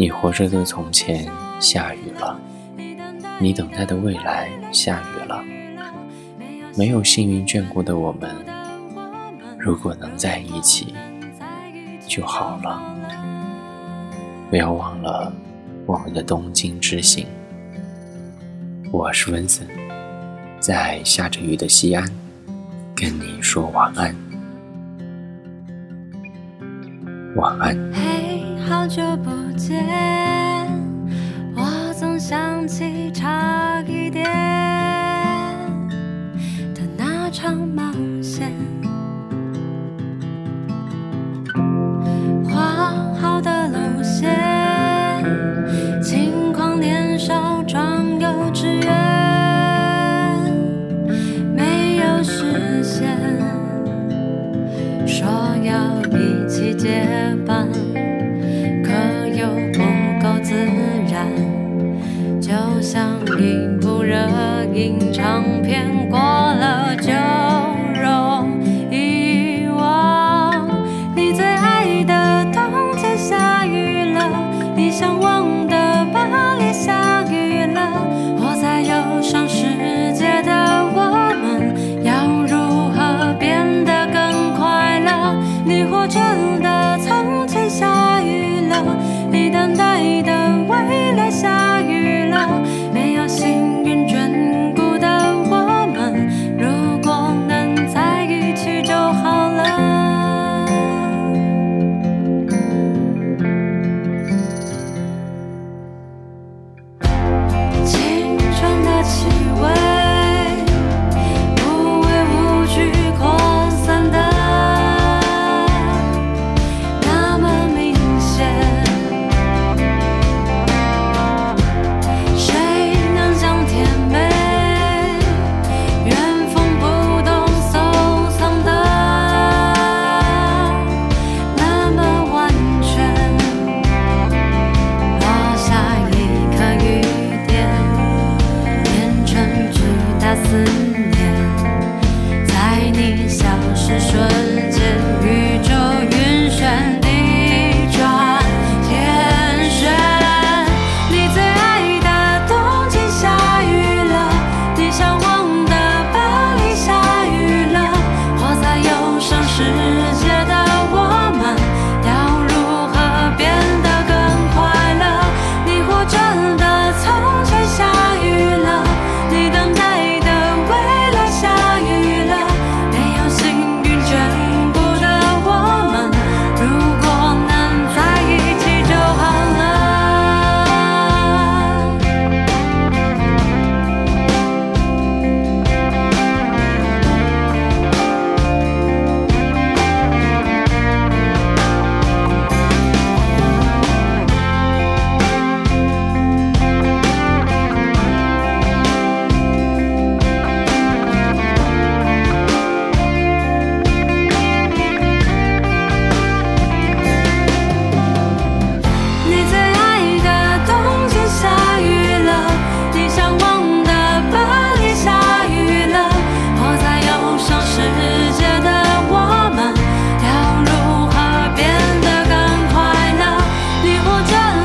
你活着的从前下雨了你等待的未来下雨了没有幸运眷顾的我们如果能在一起就好了不要忘了我们的东京之行我是温森在下着雨的西安跟你说晚安晚安好久不见，我总想起差一点的那场冒险。画好的路线，轻狂年少装有志愿，没有实现。说要一起结伴。像银不热映唱片。soldier